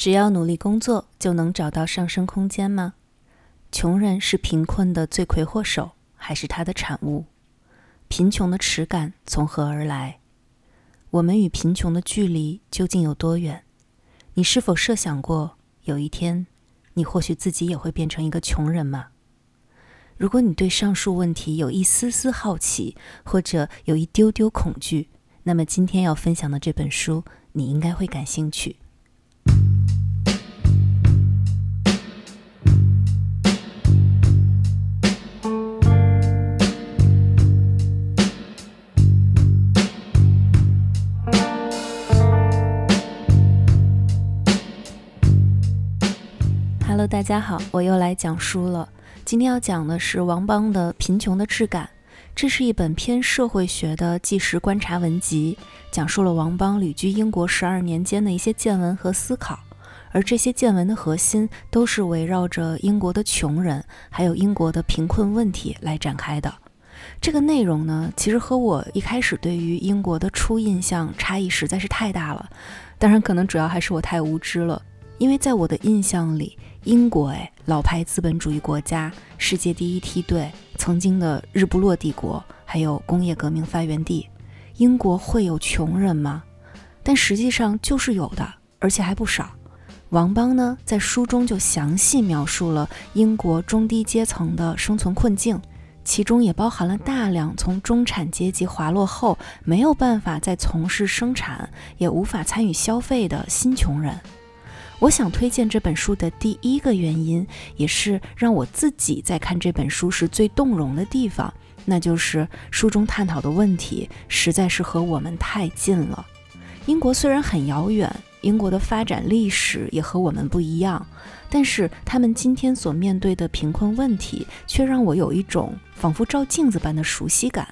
只要努力工作，就能找到上升空间吗？穷人是贫困的罪魁祸首，还是他的产物？贫穷的耻感从何而来？我们与贫穷的距离究竟有多远？你是否设想过，有一天，你或许自己也会变成一个穷人吗？如果你对上述问题有一丝丝好奇，或者有一丢丢恐惧，那么今天要分享的这本书，你应该会感兴趣。Hello，大家好，我又来讲书了。今天要讲的是王邦的《贫穷的质感》，这是一本偏社会学的纪实观察文集，讲述了王邦旅居英国十二年间的一些见闻和思考。而这些见闻的核心都是围绕着英国的穷人，还有英国的贫困问题来展开的。这个内容呢，其实和我一开始对于英国的初印象差异实在是太大了。当然，可能主要还是我太无知了，因为在我的印象里。英国哎，老牌资本主义国家，世界第一梯队，曾经的日不落帝国，还有工业革命发源地，英国会有穷人吗？但实际上就是有的，而且还不少。王邦呢，在书中就详细描述了英国中低阶层的生存困境，其中也包含了大量从中产阶级滑落后没有办法再从事生产，也无法参与消费的新穷人。我想推荐这本书的第一个原因，也是让我自己在看这本书时最动容的地方，那就是书中探讨的问题实在是和我们太近了。英国虽然很遥远，英国的发展历史也和我们不一样，但是他们今天所面对的贫困问题，却让我有一种仿佛照镜子般的熟悉感。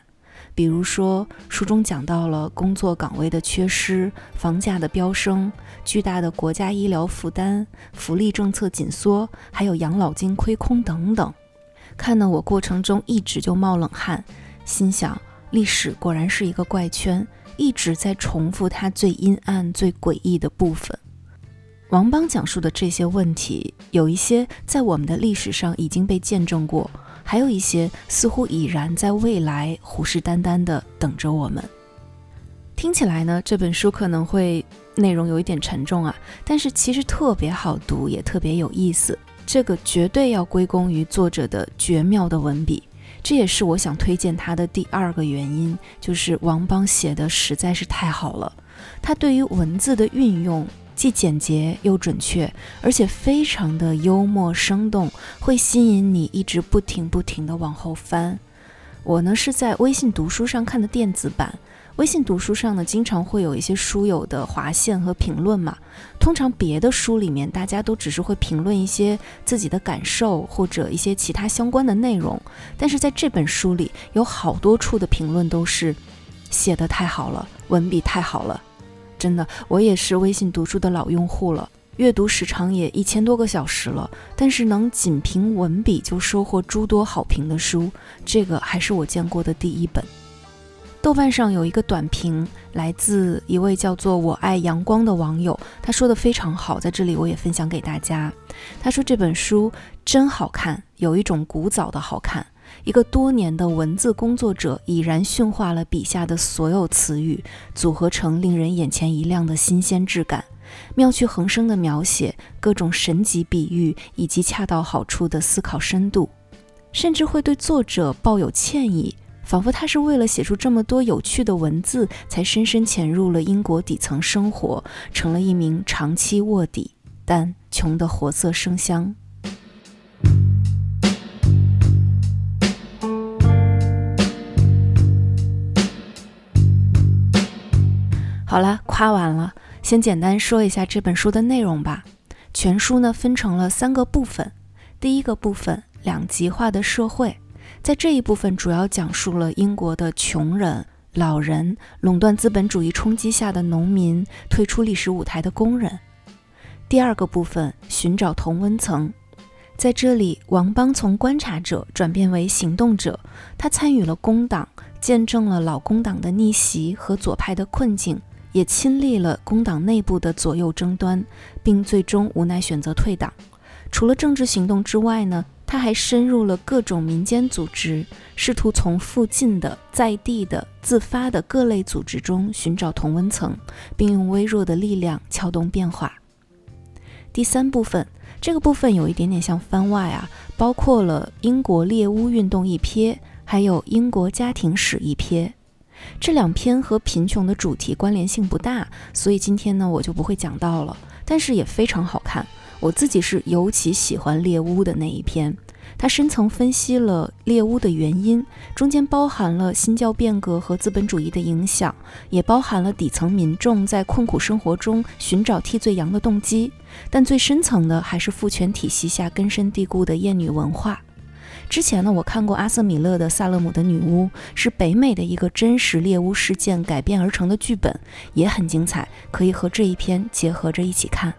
比如说，书中讲到了工作岗位的缺失、房价的飙升、巨大的国家医疗负担、福利政策紧缩，还有养老金亏空等等。看得我过程中一直就冒冷汗，心想：历史果然是一个怪圈，一直在重复它最阴暗、最诡异的部分。王邦讲述的这些问题，有一些在我们的历史上已经被见证过。还有一些似乎已然在未来虎视眈眈地等着我们。听起来呢，这本书可能会内容有一点沉重啊，但是其实特别好读，也特别有意思。这个绝对要归功于作者的绝妙的文笔，这也是我想推荐他的第二个原因，就是王邦写的实在是太好了，他对于文字的运用。既简洁又准确，而且非常的幽默生动，会吸引你一直不停不停的往后翻。我呢是在微信读书上看的电子版，微信读书上呢经常会有一些书友的划线和评论嘛。通常别的书里面大家都只是会评论一些自己的感受或者一些其他相关的内容，但是在这本书里有好多处的评论都是写的太好了，文笔太好了。真的，我也是微信读书的老用户了，阅读时长也一千多个小时了。但是能仅凭文笔就收获诸多好评的书，这个还是我见过的第一本。豆瓣上有一个短评，来自一位叫做“我爱阳光”的网友，他说的非常好，在这里我也分享给大家。他说这本书真好看，有一种古早的好看。一个多年的文字工作者已然驯化了笔下的所有词语，组合成令人眼前一亮的新鲜质感，妙趣横生的描写，各种神级比喻，以及恰到好处的思考深度，甚至会对作者抱有歉意，仿佛他是为了写出这么多有趣的文字，才深深潜入了英国底层生活，成了一名长期卧底，但穷得活色生香。好了，夸完了，先简单说一下这本书的内容吧。全书呢分成了三个部分。第一个部分，两极化的社会，在这一部分主要讲述了英国的穷人、老人、垄断资本主义冲击下的农民、退出历史舞台的工人。第二个部分，寻找同温层，在这里，王邦从观察者转变为行动者，他参与了工党，见证了老工党的逆袭和左派的困境。也亲历了工党内部的左右争端，并最终无奈选择退党。除了政治行动之外呢，他还深入了各种民间组织，试图从附近的、在地的、自发的各类组织中寻找同温层，并用微弱的力量撬动变化。第三部分，这个部分有一点点像番外啊，包括了英国猎巫运动一瞥，还有英国家庭史一瞥。这两篇和贫穷的主题关联性不大，所以今天呢我就不会讲到了。但是也非常好看，我自己是尤其喜欢猎巫的那一篇。它深层分析了猎巫的原因，中间包含了新教变革和资本主义的影响，也包含了底层民众在困苦生活中寻找替罪羊的动机。但最深层的还是父权体系下根深蒂固的厌女文化。之前呢，我看过阿瑟米勒的《萨勒姆的女巫》，是北美的一个真实猎巫事件改编而成的剧本，也很精彩，可以和这一篇结合着一起看。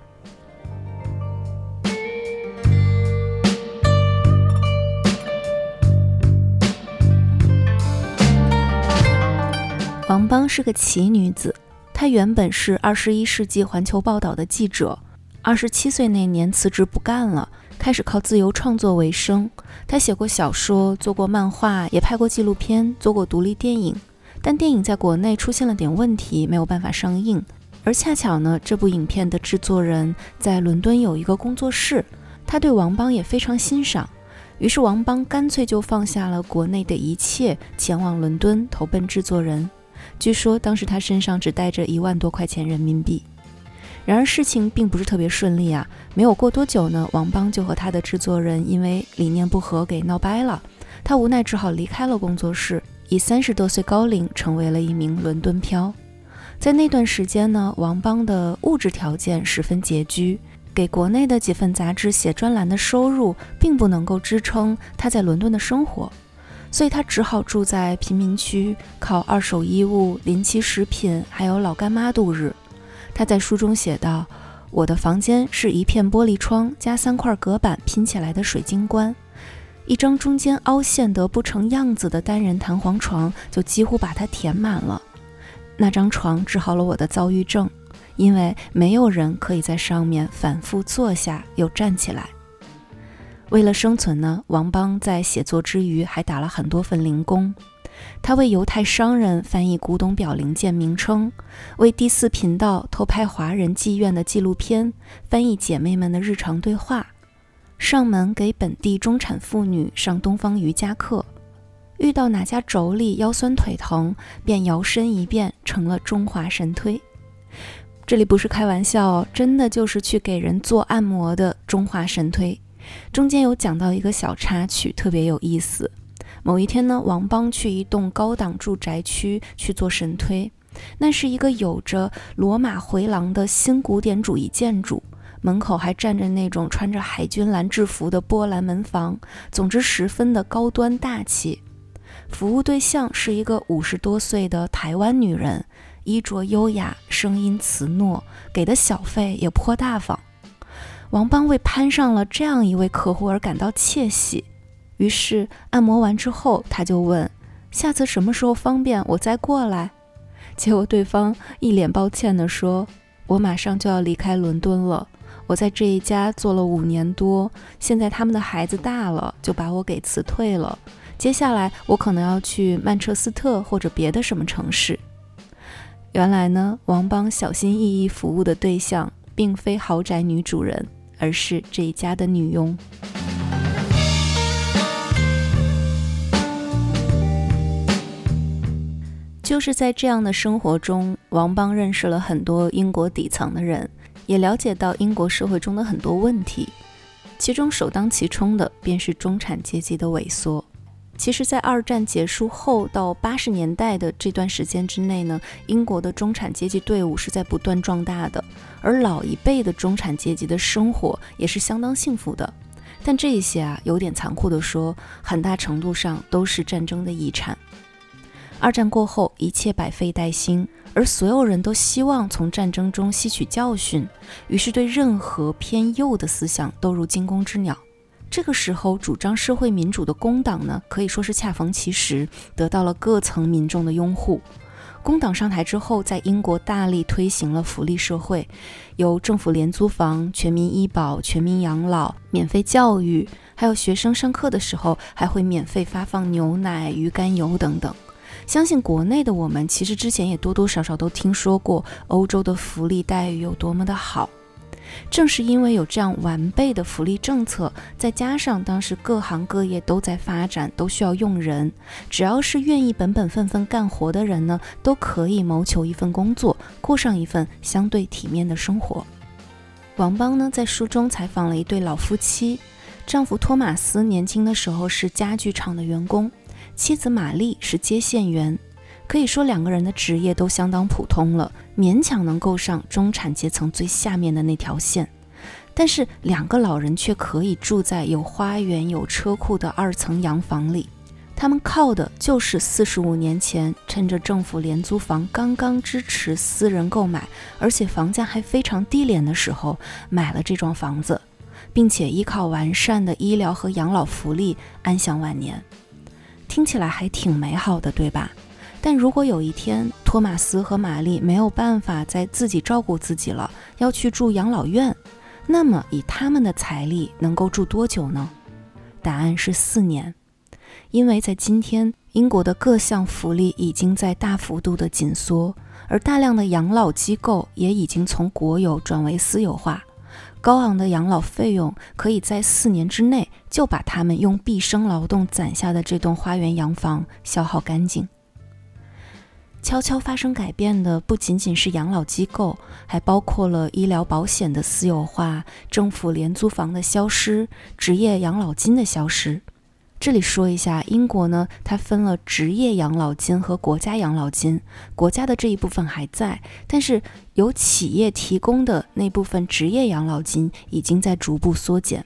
王邦是个奇女子，她原本是二十一世纪环球报道的记者，二十七岁那年辞职不干了，开始靠自由创作为生。他写过小说，做过漫画，也拍过纪录片，做过独立电影。但电影在国内出现了点问题，没有办法上映。而恰巧呢，这部影片的制作人在伦敦有一个工作室，他对王邦也非常欣赏。于是王邦干脆就放下了国内的一切，前往伦敦投奔制作人。据说当时他身上只带着一万多块钱人民币，然而事情并不是特别顺利啊。没有过多久呢，王邦就和他的制作人因为理念不合给闹掰了，他无奈只好离开了工作室，以三十多岁高龄成为了一名伦敦漂。在那段时间呢，王邦的物质条件十分拮据，给国内的几份杂志写专栏的收入并不能够支撑他在伦敦的生活。所以他只好住在贫民区，靠二手衣物、临期食品还有老干妈度日。他在书中写道：“我的房间是一片玻璃窗加三块隔板拼起来的水晶棺，一张中间凹陷得不成样子的单人弹簧床就几乎把它填满了。那张床治好了我的躁郁症，因为没有人可以在上面反复坐下又站起来。”为了生存呢，王邦在写作之余还打了很多份零工。他为犹太商人翻译古董表零件名称，为第四频道偷拍华人妓院的纪录片，翻译姐妹们的日常对话，上门给本地中产妇女上东方瑜伽课。遇到哪家妯娌腰酸腿疼，便摇身一变成了中华神推。这里不是开玩笑，真的就是去给人做按摩的中华神推。中间有讲到一个小插曲，特别有意思。某一天呢，王邦去一栋高档住宅区去做神推，那是一个有着罗马回廊的新古典主义建筑，门口还站着那种穿着海军蓝制服的波兰门房，总之十分的高端大气。服务对象是一个五十多岁的台湾女人，衣着优雅，声音慈糯，给的小费也颇大方。王邦为攀上了这样一位客户而感到窃喜，于是按摩完之后，他就问：“下次什么时候方便，我再过来？”结果对方一脸抱歉地说：“我马上就要离开伦敦了，我在这一家做了五年多，现在他们的孩子大了，就把我给辞退了。接下来我可能要去曼彻斯特或者别的什么城市。”原来呢，王邦小心翼翼服务的对象并非豪宅女主人。而是这一家的女佣。就是在这样的生活中，王邦认识了很多英国底层的人，也了解到英国社会中的很多问题，其中首当其冲的便是中产阶级的萎缩。其实，在二战结束后到八十年代的这段时间之内呢，英国的中产阶级队伍是在不断壮大的，而老一辈的中产阶级的生活也是相当幸福的。但这一些啊，有点残酷的说，很大程度上都是战争的遗产。二战过后，一切百废待兴，而所有人都希望从战争中吸取教训，于是对任何偏右的思想都如惊弓之鸟。这个时候，主张社会民主的工党呢，可以说是恰逢其时，得到了各层民众的拥护。工党上台之后，在英国大力推行了福利社会，有政府廉租房、全民医保、全民养老、免费教育，还有学生上课的时候还会免费发放牛奶、鱼肝油等等。相信国内的我们其实之前也多多少少都听说过欧洲的福利待遇有多么的好。正是因为有这样完备的福利政策，再加上当时各行各业都在发展，都需要用人，只要是愿意本本分分干活的人呢，都可以谋求一份工作，过上一份相对体面的生活。王邦呢，在书中采访了一对老夫妻，丈夫托马斯年轻的时候是家具厂的员工，妻子玛丽是接线员。可以说两个人的职业都相当普通了，勉强能够上中产阶层最下面的那条线。但是两个老人却可以住在有花园、有车库的二层洋房里。他们靠的就是四十五年前趁着政府廉租房刚刚支持私人购买，而且房价还非常低廉的时候买了这幢房子，并且依靠完善的医疗和养老福利安享晚年。听起来还挺美好的，对吧？但如果有一天托马斯和玛丽没有办法再自己照顾自己了，要去住养老院，那么以他们的财力能够住多久呢？答案是四年，因为在今天，英国的各项福利已经在大幅度的紧缩，而大量的养老机构也已经从国有转为私有化，高昂的养老费用可以在四年之内就把他们用毕生劳动攒下的这栋花园洋房消耗干净。悄悄发生改变的不仅仅是养老机构，还包括了医疗保险的私有化、政府廉租房的消失、职业养老金的消失。这里说一下，英国呢，它分了职业养老金和国家养老金，国家的这一部分还在，但是由企业提供的那部分职业养老金已经在逐步缩减，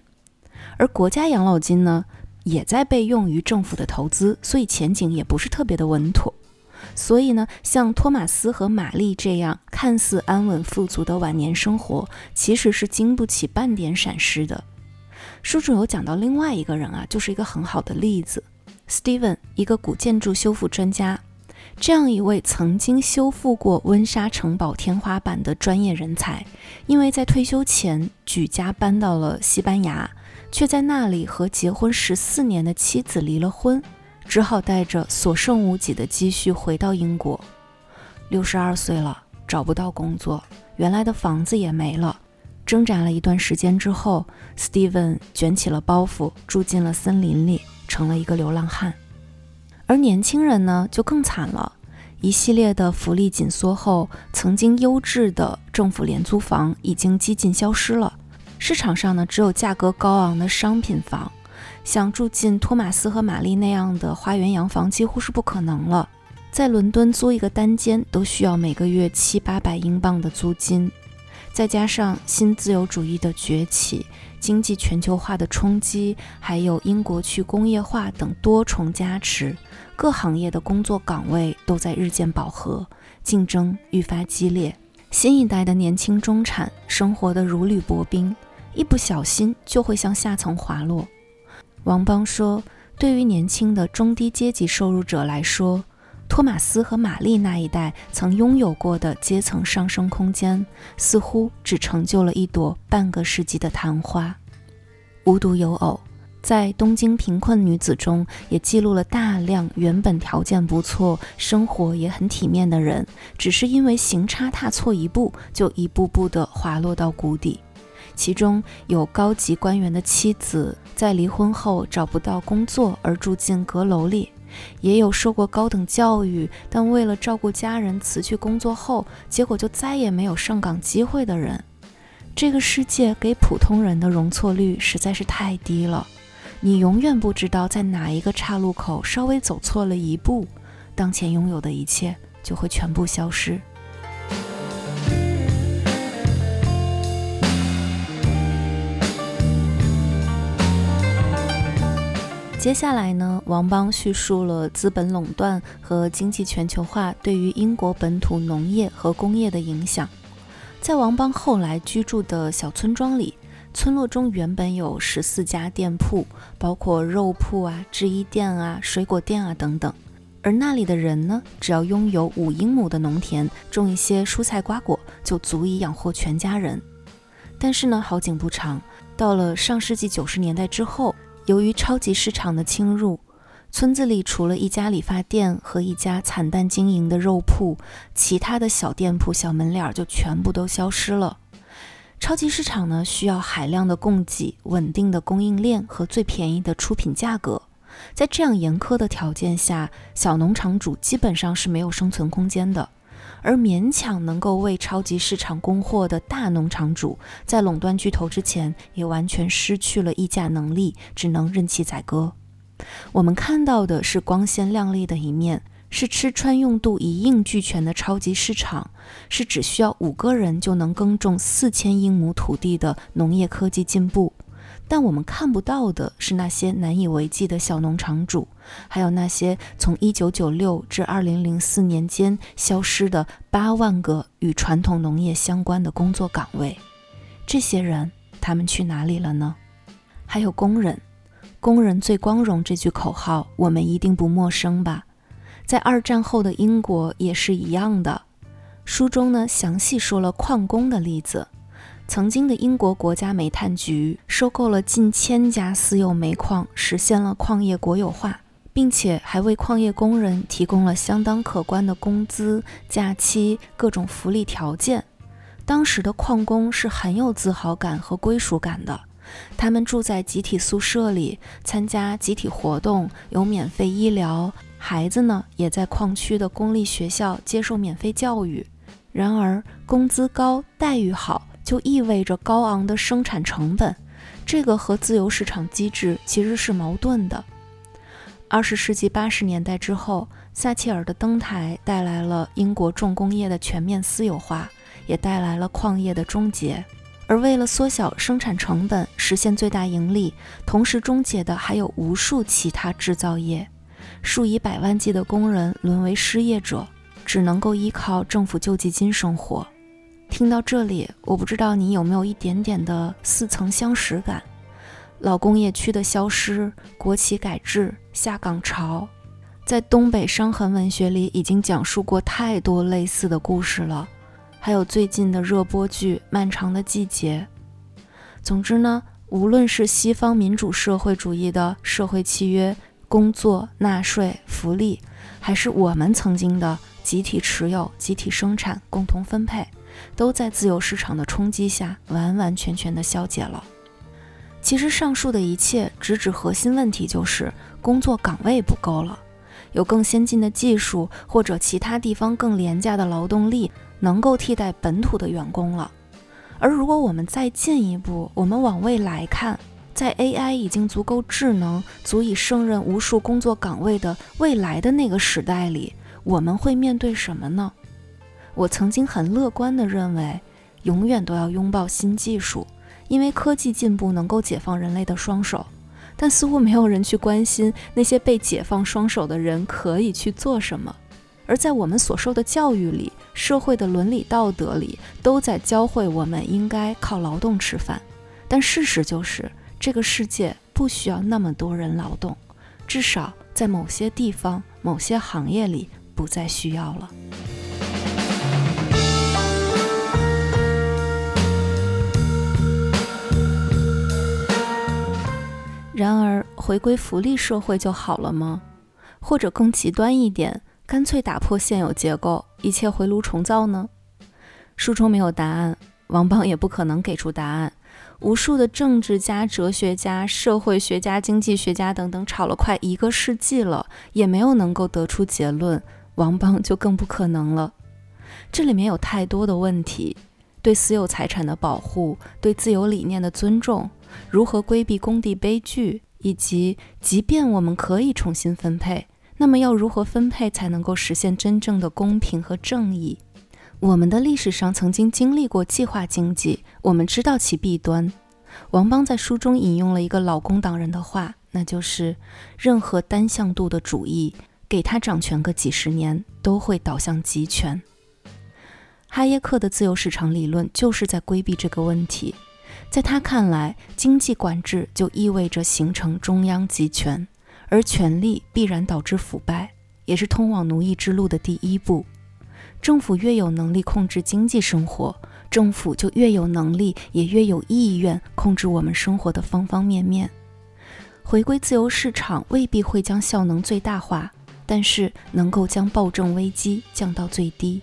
而国家养老金呢，也在被用于政府的投资，所以前景也不是特别的稳妥。所以呢，像托马斯和玛丽这样看似安稳富足的晚年生活，其实是经不起半点闪失的。书中有讲到另外一个人啊，就是一个很好的例子，Steven，一个古建筑修复专家。这样一位曾经修复过温莎城堡天花板的专业人才，因为在退休前举家搬到了西班牙，却在那里和结婚十四年的妻子离了婚。只好带着所剩无几的积蓄回到英国。六十二岁了，找不到工作，原来的房子也没了。挣扎了一段时间之后，Steven 卷起了包袱，住进了森林里，成了一个流浪汉。而年轻人呢，就更惨了。一系列的福利紧缩后，曾经优质的政府廉租房已经几近消失了。市场上呢，只有价格高昂的商品房。想住进托马斯和玛丽那样的花园洋房几乎是不可能了。在伦敦租一个单间都需要每个月七八百英镑的租金，再加上新自由主义的崛起、经济全球化的冲击，还有英国去工业化等多重加持，各行业的工作岗位都在日渐饱和，竞争愈发激烈。新一代的年轻中产生活的如履薄冰，一不小心就会向下层滑落。王邦说：“对于年轻的中低阶级收入者来说，托马斯和玛丽那一代曾拥有过的阶层上升空间，似乎只成就了一朵半个世纪的昙花。无独有偶，在东京贫困女子中，也记录了大量原本条件不错、生活也很体面的人，只是因为行差踏错一步，就一步步地滑落到谷底。”其中有高级官员的妻子在离婚后找不到工作而住进阁楼里，也有受过高等教育但为了照顾家人辞去工作后，结果就再也没有上岗机会的人。这个世界给普通人的容错率实在是太低了，你永远不知道在哪一个岔路口稍微走错了一步，当前拥有的一切就会全部消失。接下来呢，王邦叙述了资本垄断和经济全球化对于英国本土农业和工业的影响。在王邦后来居住的小村庄里，村落中原本有十四家店铺，包括肉铺啊、制衣店啊、水果店啊等等。而那里的人呢，只要拥有五英亩的农田，种一些蔬菜瓜果，就足以养活全家人。但是呢，好景不长，到了上世纪九十年代之后，由于超级市场的侵入，村子里除了一家理发店和一家惨淡经营的肉铺，其他的小店铺、小门脸就全部都消失了。超级市场呢，需要海量的供给、稳定的供应链和最便宜的出品价格。在这样严苛的条件下，小农场主基本上是没有生存空间的。而勉强能够为超级市场供货的大农场主，在垄断巨头之前，也完全失去了议价能力，只能任其宰割。我们看到的是光鲜亮丽的一面，是吃穿用度一应俱全的超级市场，是只需要五个人就能耕种四千英亩土地的农业科技进步。但我们看不到的是那些难以为继的小农场主，还有那些从1996至2004年间消失的八万个与传统农业相关的工作岗位。这些人，他们去哪里了呢？还有工人，“工人最光荣”这句口号，我们一定不陌生吧？在二战后的英国也是一样的。书中呢，详细说了矿工的例子。曾经的英国国家煤炭局收购了近千家私有煤矿，实现了矿业国有化，并且还为矿业工人提供了相当可观的工资、假期、各种福利条件。当时的矿工是很有自豪感和归属感的，他们住在集体宿舍里，参加集体活动，有免费医疗，孩子呢也在矿区的公立学校接受免费教育。然而，工资高，待遇好。就意味着高昂的生产成本，这个和自由市场机制其实是矛盾的。二十世纪八十年代之后，撒切尔的登台带来了英国重工业的全面私有化，也带来了矿业的终结。而为了缩小生产成本，实现最大盈利，同时终结的还有无数其他制造业，数以百万计的工人沦为失业者，只能够依靠政府救济金生活。听到这里，我不知道你有没有一点点的似曾相识感。老工业区的消失，国企改制，下岗潮，在东北伤痕文学里已经讲述过太多类似的故事了。还有最近的热播剧《漫长的季节》。总之呢，无论是西方民主社会主义的社会契约、工作、纳税、福利，还是我们曾经的集体持有、集体生产、共同分配。都在自由市场的冲击下完完全全的消解了。其实上述的一切直指核心问题，就是工作岗位不够了，有更先进的技术或者其他地方更廉价的劳动力能够替代本土的员工了。而如果我们再进一步，我们往未来看，在 AI 已经足够智能、足以胜任无数工作岗位的未来的那个时代里，我们会面对什么呢？我曾经很乐观地认为，永远都要拥抱新技术，因为科技进步能够解放人类的双手。但似乎没有人去关心那些被解放双手的人可以去做什么。而在我们所受的教育里，社会的伦理道德里，都在教会我们应该靠劳动吃饭。但事实就是，这个世界不需要那么多人劳动，至少在某些地方、某些行业里不再需要了。然而，回归福利社会就好了吗？或者更极端一点，干脆打破现有结构，一切回炉重造呢？书中没有答案，王邦也不可能给出答案。无数的政治家、哲学家、社会学家、经济学家等等吵了快一个世纪了，也没有能够得出结论。王邦就更不可能了。这里面有太多的问题：对私有财产的保护，对自由理念的尊重。如何规避工地悲剧，以及即便我们可以重新分配，那么要如何分配才能够实现真正的公平和正义？我们的历史上曾经经历过计划经济，我们知道其弊端。王邦在书中引用了一个老工党人的话，那就是任何单向度的主义，给他掌权个几十年，都会导向极权。哈耶克的自由市场理论就是在规避这个问题。在他看来，经济管制就意味着形成中央集权，而权力必然导致腐败。也是通往奴役之路的第一步。政府越有能力控制经济生活，政府就越有能力，也越有意愿控制我们生活的方方面面。回归自由市场未必会将效能最大化，但是能够将暴政危机降到最低。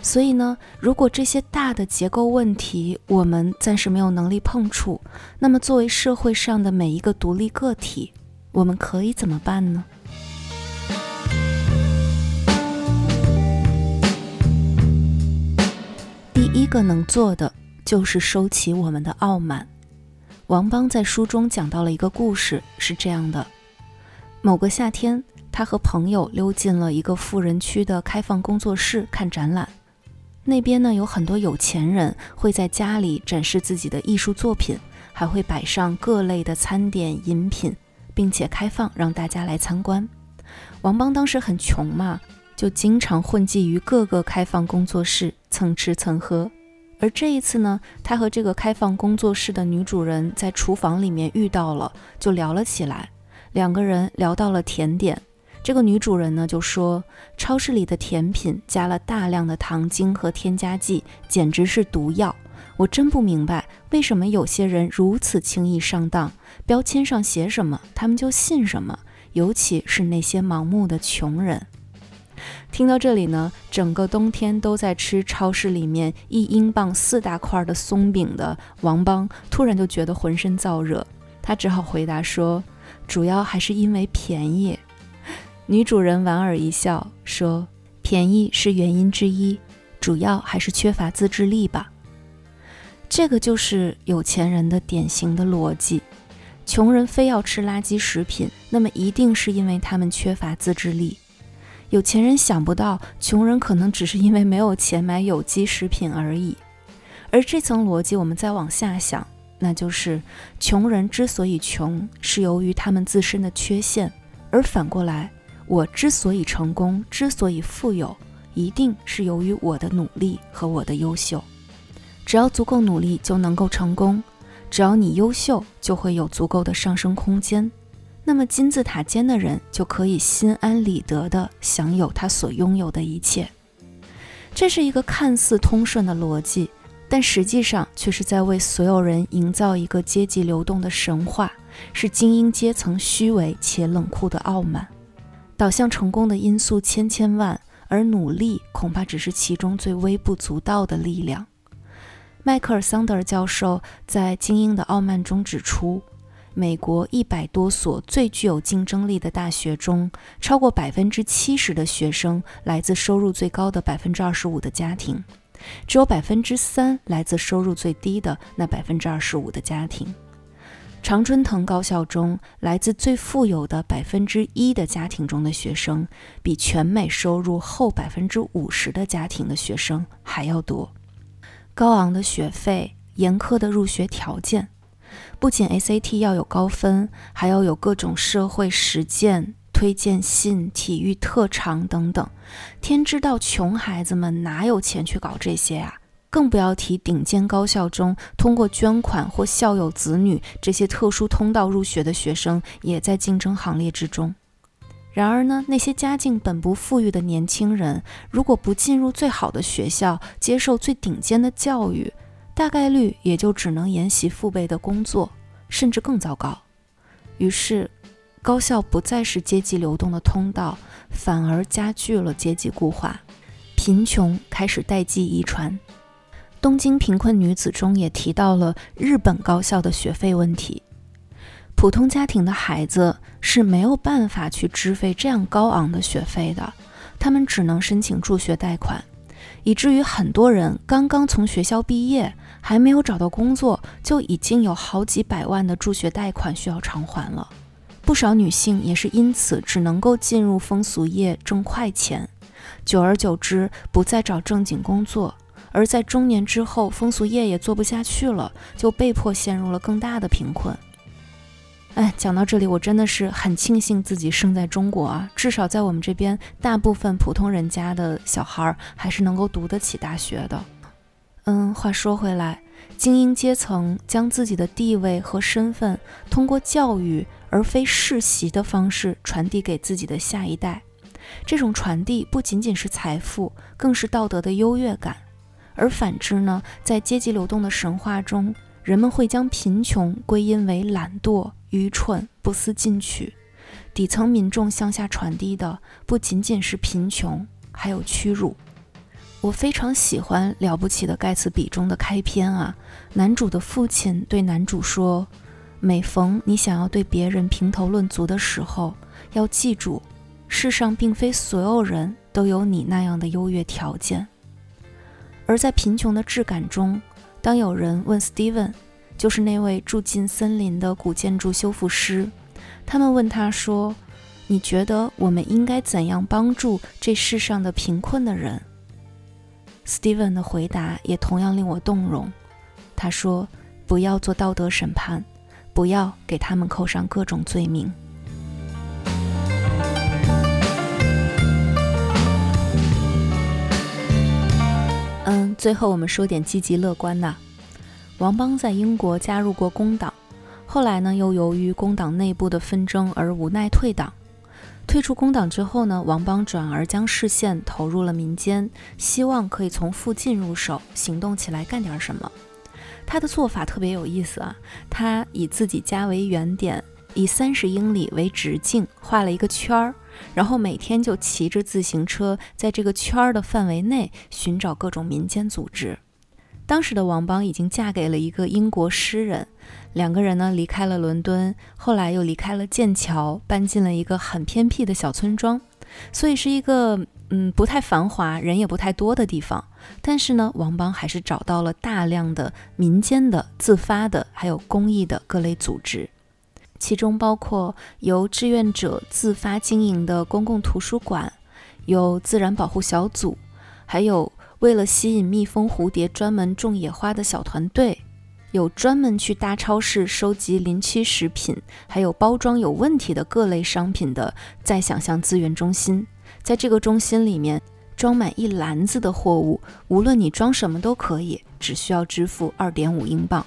所以呢，如果这些大的结构问题我们暂时没有能力碰触，那么作为社会上的每一个独立个体，我们可以怎么办呢？第一个能做的就是收起我们的傲慢。王邦在书中讲到了一个故事，是这样的：某个夏天，他和朋友溜进了一个富人区的开放工作室看展览。那边呢有很多有钱人会在家里展示自己的艺术作品，还会摆上各类的餐点、饮品，并且开放让大家来参观。王邦当时很穷嘛，就经常混迹于各个开放工作室蹭吃蹭喝。而这一次呢，他和这个开放工作室的女主人在厨房里面遇到了，就聊了起来。两个人聊到了甜点。这个女主人呢就说，超市里的甜品加了大量的糖精和添加剂，简直是毒药。我真不明白，为什么有些人如此轻易上当，标签上写什么，他们就信什么。尤其是那些盲目的穷人。听到这里呢，整个冬天都在吃超市里面一英镑四大块的松饼的王邦，突然就觉得浑身燥热。他只好回答说，主要还是因为便宜。女主人莞尔一笑，说：“便宜是原因之一，主要还是缺乏自制力吧。”这个就是有钱人的典型的逻辑。穷人非要吃垃圾食品，那么一定是因为他们缺乏自制力。有钱人想不到，穷人可能只是因为没有钱买有机食品而已。而这层逻辑，我们再往下想，那就是穷人之所以穷，是由于他们自身的缺陷，而反过来。我之所以成功，之所以富有，一定是由于我的努力和我的优秀。只要足够努力，就能够成功；只要你优秀，就会有足够的上升空间。那么金字塔尖的人就可以心安理得地享有他所拥有的一切。这是一个看似通顺的逻辑，但实际上却是在为所有人营造一个阶级流动的神话，是精英阶层虚伪且冷酷的傲慢。导向成功的因素千千万，而努力恐怕只是其中最微不足道的力量。迈克尔·桑德尔教授在《精英的傲慢》中指出，美国一百多所最具有竞争力的大学中，超过百分之七十的学生来自收入最高的百分之二十五的家庭，只有百分之三来自收入最低的那百分之二十五的家庭。常春藤高校中，来自最富有的百分之一的家庭中的学生，比全美收入后百分之五十的家庭的学生还要多。高昂的学费、严苛的入学条件，不仅 SAT 要有高分，还要有各种社会实践、推荐信、体育特长等等。天知道，穷孩子们哪有钱去搞这些啊？更不要提顶尖高校中通过捐款或校友子女这些特殊通道入学的学生，也在竞争行列之中。然而呢，那些家境本不富裕的年轻人，如果不进入最好的学校，接受最顶尖的教育，大概率也就只能沿袭父辈的工作，甚至更糟糕。于是，高校不再是阶级流动的通道，反而加剧了阶级固化，贫穷开始代际遗传。东京贫困女子中也提到了日本高校的学费问题。普通家庭的孩子是没有办法去支付这样高昂的学费的，他们只能申请助学贷款，以至于很多人刚刚从学校毕业，还没有找到工作，就已经有好几百万的助学贷款需要偿还了。不少女性也是因此只能够进入风俗业挣快钱，久而久之不再找正经工作。而在中年之后，风俗业也做不下去了，就被迫陷入了更大的贫困。哎，讲到这里，我真的是很庆幸自己生在中国啊，至少在我们这边，大部分普通人家的小孩儿还是能够读得起大学的。嗯，话说回来，精英阶层将自己的地位和身份通过教育而非世袭的方式传递给自己的下一代，这种传递不仅仅是财富，更是道德的优越感。而反之呢，在阶级流动的神话中，人们会将贫穷归因为懒惰、愚蠢、不思进取。底层民众向下传递的不仅仅是贫穷，还有屈辱。我非常喜欢《了不起的盖茨比》中的开篇啊，男主的父亲对男主说：“每逢你想要对别人评头论足的时候，要记住，世上并非所有人都有你那样的优越条件。”而在贫穷的质感中，当有人问 Steven，就是那位住进森林的古建筑修复师，他们问他说：“你觉得我们应该怎样帮助这世上的贫困的人？”Steven 的回答也同样令我动容。他说：“不要做道德审判，不要给他们扣上各种罪名。”最后我们说点积极乐观的。王邦在英国加入过工党，后来呢，又由于工党内部的纷争而无奈退党。退出工党之后呢，王邦转而将视线投入了民间，希望可以从附近入手，行动起来干点什么。他的做法特别有意思啊，他以自己家为原点，以三十英里为直径，画了一个圈儿。然后每天就骑着自行车，在这个圈儿的范围内寻找各种民间组织。当时的王邦已经嫁给了一个英国诗人，两个人呢离开了伦敦，后来又离开了剑桥，搬进了一个很偏僻的小村庄，所以是一个嗯不太繁华、人也不太多的地方。但是呢，王邦还是找到了大量的民间的、自发的，还有公益的各类组织。其中包括由志愿者自发经营的公共图书馆，有自然保护小组，还有为了吸引蜜蜂、蝴蝶专门种野花的小团队，有专门去大超市收集临期食品，还有包装有问题的各类商品的再想象资源中心。在这个中心里面，装满一篮子的货物，无论你装什么都可以，只需要支付二点五英镑。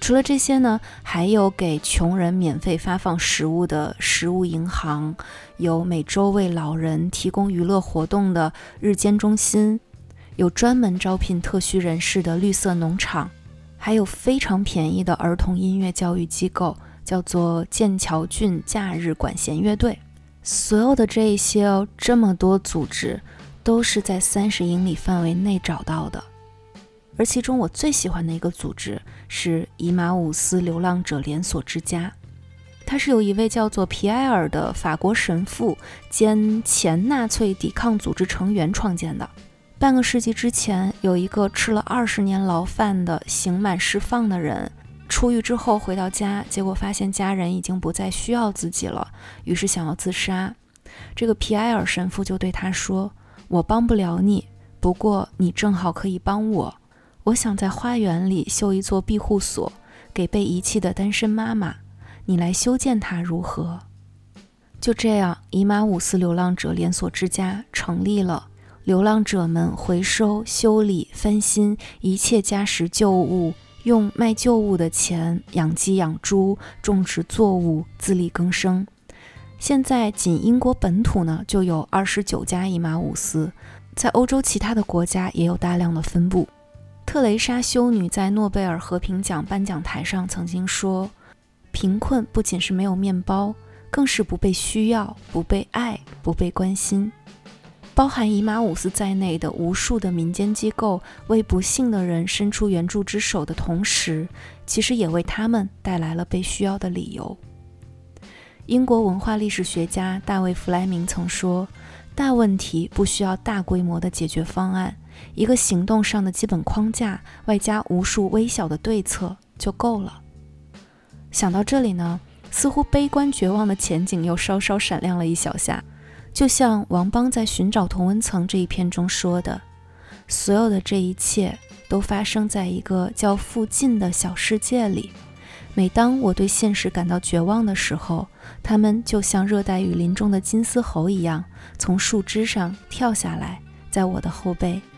除了这些呢，还有给穷人免费发放食物的食物银行，有每周为老人提供娱乐活动的日间中心，有专门招聘特需人士的绿色农场，还有非常便宜的儿童音乐教育机构，叫做剑桥郡假日管弦乐队。所有的这一些哦，这么多组织，都是在三十英里范围内找到的。而其中我最喜欢的一个组织是伊马伍斯流浪者连锁之家，它是由一位叫做皮埃尔的法国神父兼前纳粹抵抗组织成员创建的。半个世纪之前，有一个吃了二十年牢饭的刑满释放的人，出狱之后回到家，结果发现家人已经不再需要自己了，于是想要自杀。这个皮埃尔神父就对他说：“我帮不了你，不过你正好可以帮我。”我想在花园里修一座庇护所，给被遗弃的单身妈妈。你来修建它如何？就这样，伊马伍斯流浪者连锁之家成立了。流浪者们回收、修理、翻新一切家什旧物，用卖旧物的钱养鸡养猪、种植作物，自力更生。现在，仅英国本土呢就有二十九家伊马伍斯，在欧洲其他的国家也有大量的分布。特蕾莎修女在诺贝尔和平奖颁奖台上曾经说：“贫困不仅是没有面包，更是不被需要、不被爱、不被关心。”包含以马五斯在内的无数的民间机构为不幸的人伸出援助之手的同时，其实也为他们带来了被需要的理由。英国文化历史学家大卫·弗莱明曾说：“大问题不需要大规模的解决方案。”一个行动上的基本框架，外加无数微小的对策就够了。想到这里呢，似乎悲观绝望的前景又稍稍闪亮了一小下。就像王邦在《寻找同温层》这一篇中说的：“所有的这一切都发生在一个叫附近的小世界里。每当我对现实感到绝望的时候，他们就像热带雨林中的金丝猴一样，从树枝上跳下来，在我的后背。”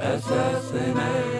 SSNA.